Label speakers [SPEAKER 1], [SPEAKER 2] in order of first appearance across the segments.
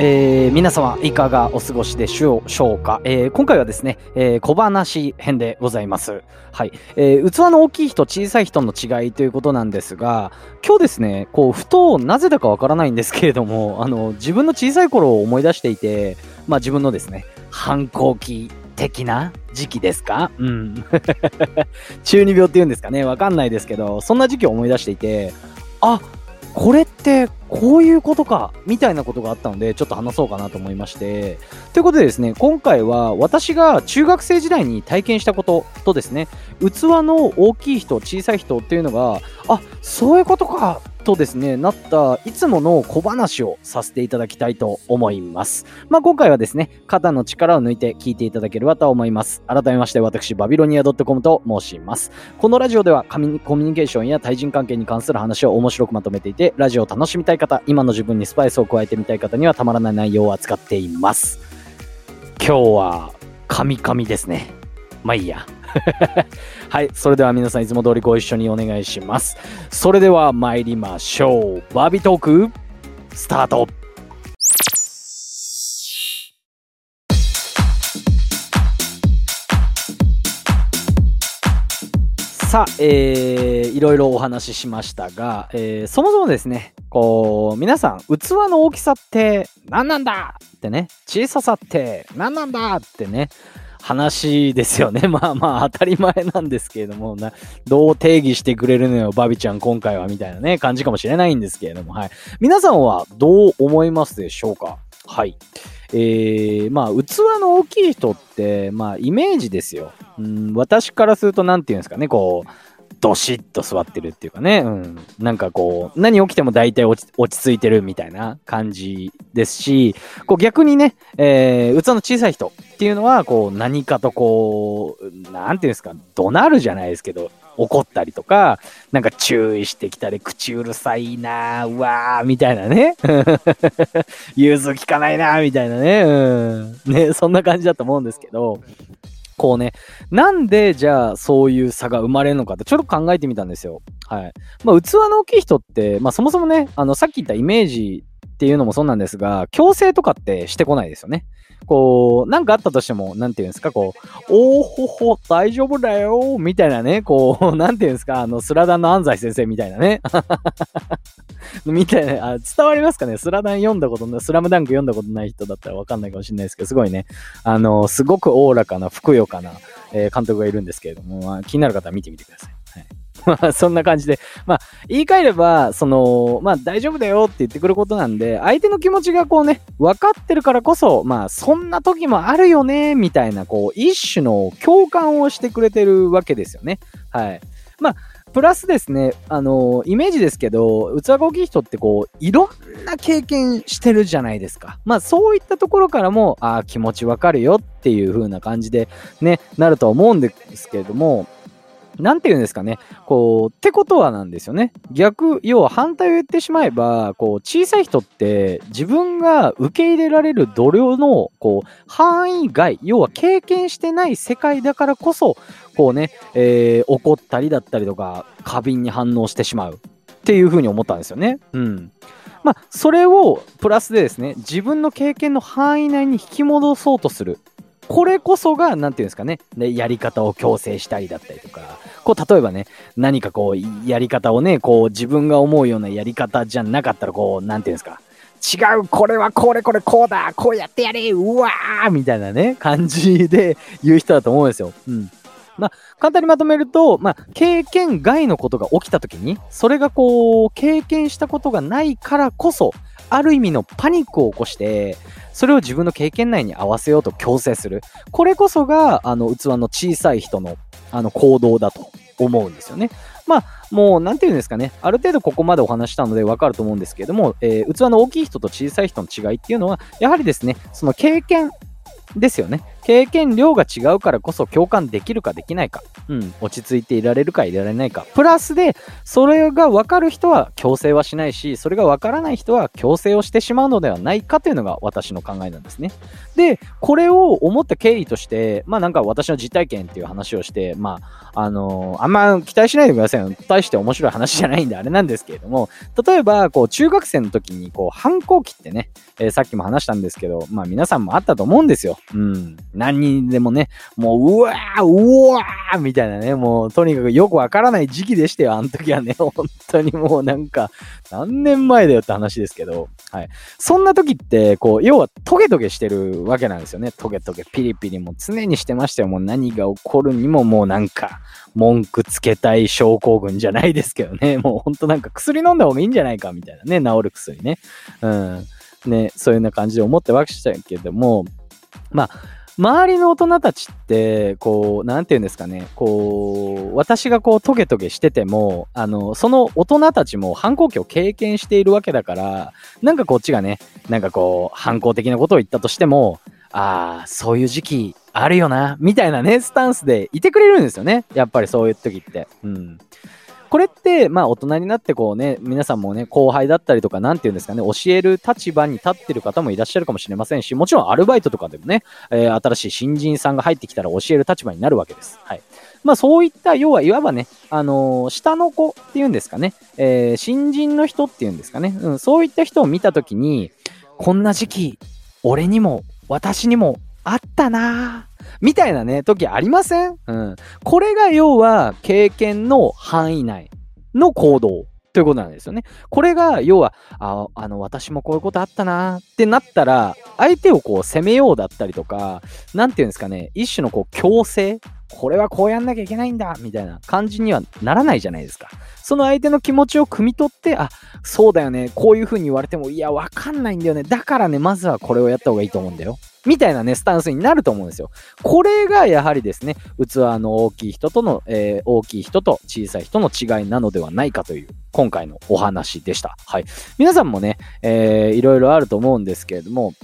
[SPEAKER 1] えー、皆様いかがお過ごしでしょうか、えー、今回はですね、えー、小話編でございます。はい、えー。器の大きい人、小さい人の違いということなんですが、今日ですね、こう、ふとなぜだかわからないんですけれども、あの、自分の小さい頃を思い出していて、まあ自分のですね、反抗期的な時期ですか？うん。中二病って言うんですかね？わかんないですけど、そんな時期を思い出していて、あっ、これってこういうことかみたいなことがあったのでちょっと話そうかなと思いまして。ということでですね今回は私が中学生時代に体験したこととですね器の大きい人小さい人っていうのがあそういうことかとですね、なったいつもの小話をさせていただきたいと思います。まあ、今回はですね、肩の力を抜いて聞いていただければと思います。改めまして私、バビロニア .com と申します。このラジオではコミュニケーションや対人関係に関する話を面白くまとめていて、ラジオを楽しみたい方、今の自分にスパイスを加えてみたい方にはたまらない内容を扱っています。今日は、カミカミですね。まあいいや。はい。それでは皆さんいつも通りご一緒にお願いします。それでは参りましょう。バービートーク、スタートさあ、えー、いろいろお話ししましたが、えー、そもそもですね、こう、皆さん、器の大きさって何なんだってね、小ささって何なんだってね、話ですよね。まあまあ当たり前なんですけれども、などう定義してくれるのよ、バビちゃん今回はみたいなね、感じかもしれないんですけれども、はい。皆さんはどう思いますでしょうか？はい。えー、まあ、器の大きい人って、まあ、イメージですよ。うん、私からすると、何て言うんですかね、こう、どしっと座ってるっていうかね、うん、なんかこう、何起きても大体落ち落ち着いてるみたいな感じですし、こう逆にね、えー、器の小さい人っていうのは、こう何かとこう、なんていうんですか、怒鳴るじゃないですけど、怒ったりとか、なんか注意してきたり、口うるさいなうわー、みたいなね。融通きかないなみたいなね。うん。ね、そんな感じだと思うんですけど、こうね、なんでじゃあそういう差が生まれるのかってちょっと考えてみたんですよ。はい。まあ器の大きい人って、まあそもそもね、あのさっき言ったイメージっていうのもそうなんですが、強制とかってしてこないですよね。こう、なんかあったとしても、なんていうんですか、こう、おーほほ、大丈夫だよみたいなね、こう、なんていうんですか、あの、スラダンの安西先生みたいなね。みたいな、あ伝わりますかね？スラダン読んだことない、スラムダンク読んだことない人だったらわかんないかもしれないですけど、すごいね、あの、すごくおおらかな、ふくよかな、えー、監督がいるんですけれども、まあ、気になる方は見てみてください。まあ、そんな感じで、まあ、言い換えれば、その、まあ、大丈夫だよって言ってくることなんで、相手の気持ちがこうね、分かってるからこそ、まあ、そんな時もあるよね、みたいな、こう、一種の共感をしてくれてるわけですよね。はい。まあ、プラスですね、あのイメージですけど、器が大きい人ってこう、いろんな経験してるじゃないですか。まあそういったところからも、ああ、気持ちわかるよっていう風な感じでね、なるとは思うんですけれども、なんて言うんですかね。こう、ってことはなんですよね。逆、要は反対を言ってしまえば、こう、小さい人って自分が受け入れられる度量の、こう、範囲外、要は経験してない世界だからこそ、こうね、えー、怒ったりだったりとか、過敏に反応してしまうっていうふうに思ったんですよね。うん。まあ、それをプラスでですね、自分の経験の範囲内に引き戻そうとする。これこそが、なんていうんですかね、でやり方を強制したりだったりとか、こう、例えばね、何かこう、やり方をね、こう、自分が思うようなやり方じゃなかったら、こう、なんていうんですか、違う、これはこれこれこうだ、こうやってやれ、うわーみたいなね、感じで言う人だと思うんですよ。うん。まあ、簡単にまとめると、まあ、経験外のことが起きた時に、それがこう、経験したことがないからこそ、ある意味のパニックを起こして、それを自分の経験内に合わせようと強制する。これこそが、あの、器の小さい人の、あの、行動だと思うんですよね。まあ、もう、なんていうんですかね。ある程度ここまでお話したのでわかると思うんですけれども、えー、器の大きい人と小さい人の違いっていうのは、やはりですね、その経験ですよね。経験量が違うからこそ共感できるかできないか、うん、落ち着いていられるかいられないか、プラスで、それが分かる人は強制はしないし、それが分からない人は強制をしてしまうのではないかというのが私の考えなんですね。で、これを思った経緯として、まあなんか私の実体験っていう話をして、まあ、あのー、あんま期待しないでくださいよ。大して面白い話じゃないんであれなんですけれども、例えば、こう、中学生の時に、こう、反抗期ってね、えー、さっきも話したんですけど、まあ皆さんもあったと思うんですよ。うん。何人でもね、もう、うわー、うわーみたいなね、もう、とにかくよくわからない時期でしたよ、あの時はね。本当にもうなんか、何年前だよって話ですけど、はい。そんな時って、こう、要はトゲトゲしてるわけなんですよね。トゲトゲ、ピリピリも常にしてましたよ。もう何が起こるにももうなんか、文句つけたい症候群じゃないですけどね。もうほんとなんか薬飲んだ方がいいんじゃないかみたいなね。治る薬ね。うん。ね、そういうような感じで思ってましたけども、まあ、周りの大人たちって、こう、なんて言うんですかね、こう、私がこう、トゲトゲしてても、あの、その大人たちも反抗期を経験しているわけだから、なんかこっちがね、なんかこう、反抗的なことを言ったとしても、ああ、そういう時期あるよな、みたいなね、スタンスでいてくれるんですよね。やっぱりそういう時って。うん。これって、まあ大人になってこうね、皆さんもね、後輩だったりとか、なんて言うんですかね、教える立場に立ってる方もいらっしゃるかもしれませんし、もちろんアルバイトとかでもね、えー、新しい新人さんが入ってきたら教える立場になるわけです。はい。まあそういった、要はいわばね、あのー、下の子っていうんですかね、えー、新人の人っていうんですかね、うん、そういった人を見たときに、こんな時期、俺にも、私にもあったなぁみたいなね、時ありません？うん。これが要は経験の範囲内の行動ということなんですよね。これが要は、ああの、私もこういうことあったなってなったら、相手をこう責めようだったりとか、なんていうんですかね、一種のこう強制これはこうやんなきゃいけないんだみたいな感じにはならないじゃないですか。その相手の気持ちを汲み取って、あ、そうだよね、こういう風に言われても、いや、わかんないんだよね。だからね、まずはこれをやった方がいいと思うんだよ。みたいなね、スタンスになると思うんですよ。これがやはりですね、器の大きい人との、えー、大きい人と小さい人の違いなのではないかという、今回のお話でした。はい。皆さんもね、えー、いろいろあると思うんですけれども、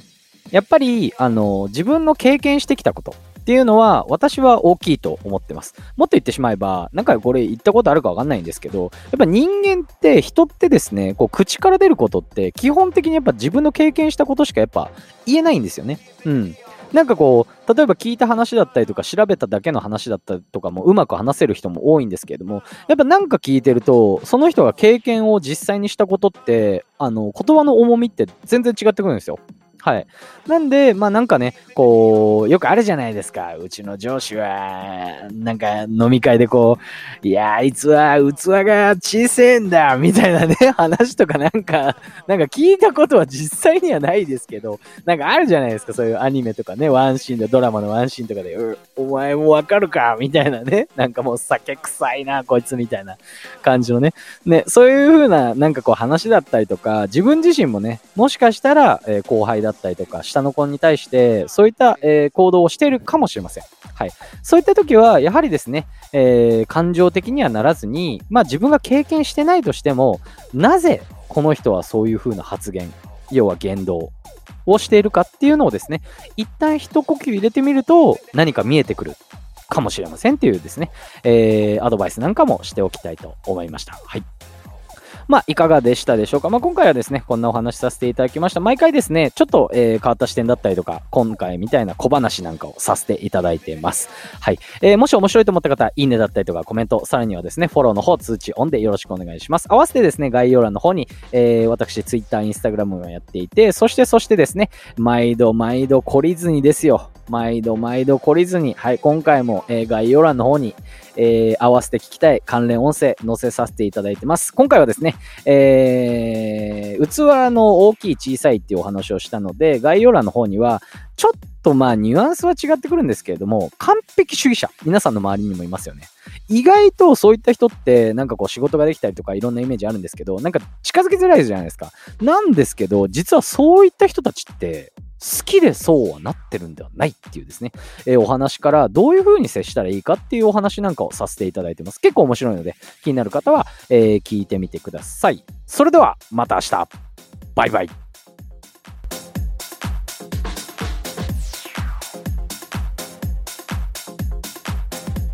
[SPEAKER 1] やっぱり、あの、自分の経験してきたこと、っていうのは私は大きいと思ってます。もっと言ってしまえば、なんかこれ言ったことあるかわかんないんですけど、やっぱ人間って人ってですね、こう口から出ることって基本的にやっぱ自分の経験したことしかやっぱ言えないんですよね。うん。なんかこう、例えば聞いた話だったりとか調べただけの話だったりとかもうまく話せる人も多いんですけれども、やっぱなんか聞いてると、その人が経験を実際にしたことって、あの、言葉の重みって全然違ってくるんですよ。はい。なんで、まあなんかね、こう、よくあるじゃないですか。うちの上司は、なんか飲み会でこう、いや、あいつは器が小せえんだ、みたいなね、話とかなんか、なんか聞いたことは実際にはないですけど、なんかあるじゃないですか。そういうアニメとかね、ワンシーンで、ドラマのワンシーンとかで、お前もわかるかみたいなね。なんかもう酒臭いな、こいつみたいな感じのね。ね、そういう風な、なんかこう話だったりとか、自分自身もね、もしかしたら、えー、後輩だったったりとか、下の子に対して、そういった、えー、行動をしているかもしれません。はい。そういった時は、やはりですね、えー、感情的にはならずに、まあ自分が経験してないとしても、なぜこの人はそういう風な発言、要は言動をしているかっていうのをですね、一旦一呼吸入れてみると何か見えてくるかもしれませんっていうですね、えー、アドバイスなんかもしておきたいと思いました。はい。まあ、いかがでしたでしょうか。まあ、今回はですね、こんなお話しさせていただきました。毎回ですね、ちょっと、えー、変わった視点だったりとか、今回みたいな小話なんかをさせていただいてます。はい。えー、もし面白いと思った方、いいねだったりとか、コメント、さらにはですね、フォローの方、通知オンでよろしくお願いします。合わせてですね、概要欄の方に、えー、私、Twitter、Instagram をやっていて、そして、そしてですね、毎度毎度懲りずにですよ。毎度毎度懲りずに、はい、今回も、えー、概要欄の方に、えー、合わせて聞きたい関連音声載せさせていただいてます。今回はですね、えー、器の大きい小さいっていうお話をしたので、概要欄の方には、ちょっとまあニュアンスは違ってくるんですけれども、完璧主義者、皆さんの周りにもいますよね。意外とそういった人って、なんかこう仕事ができたりとかいろんなイメージあるんですけど、なんか近づきづらいじゃないですか。なんですけど、実はそういった人たちって、好きでそうはなってるんではないっていうですね、えー、お話からどういう風に接したらいいかっていうお話なんかをさせていただいてます。結構面白いので気になる方は、えー、聞いてみてください。それではまた明日バイバイ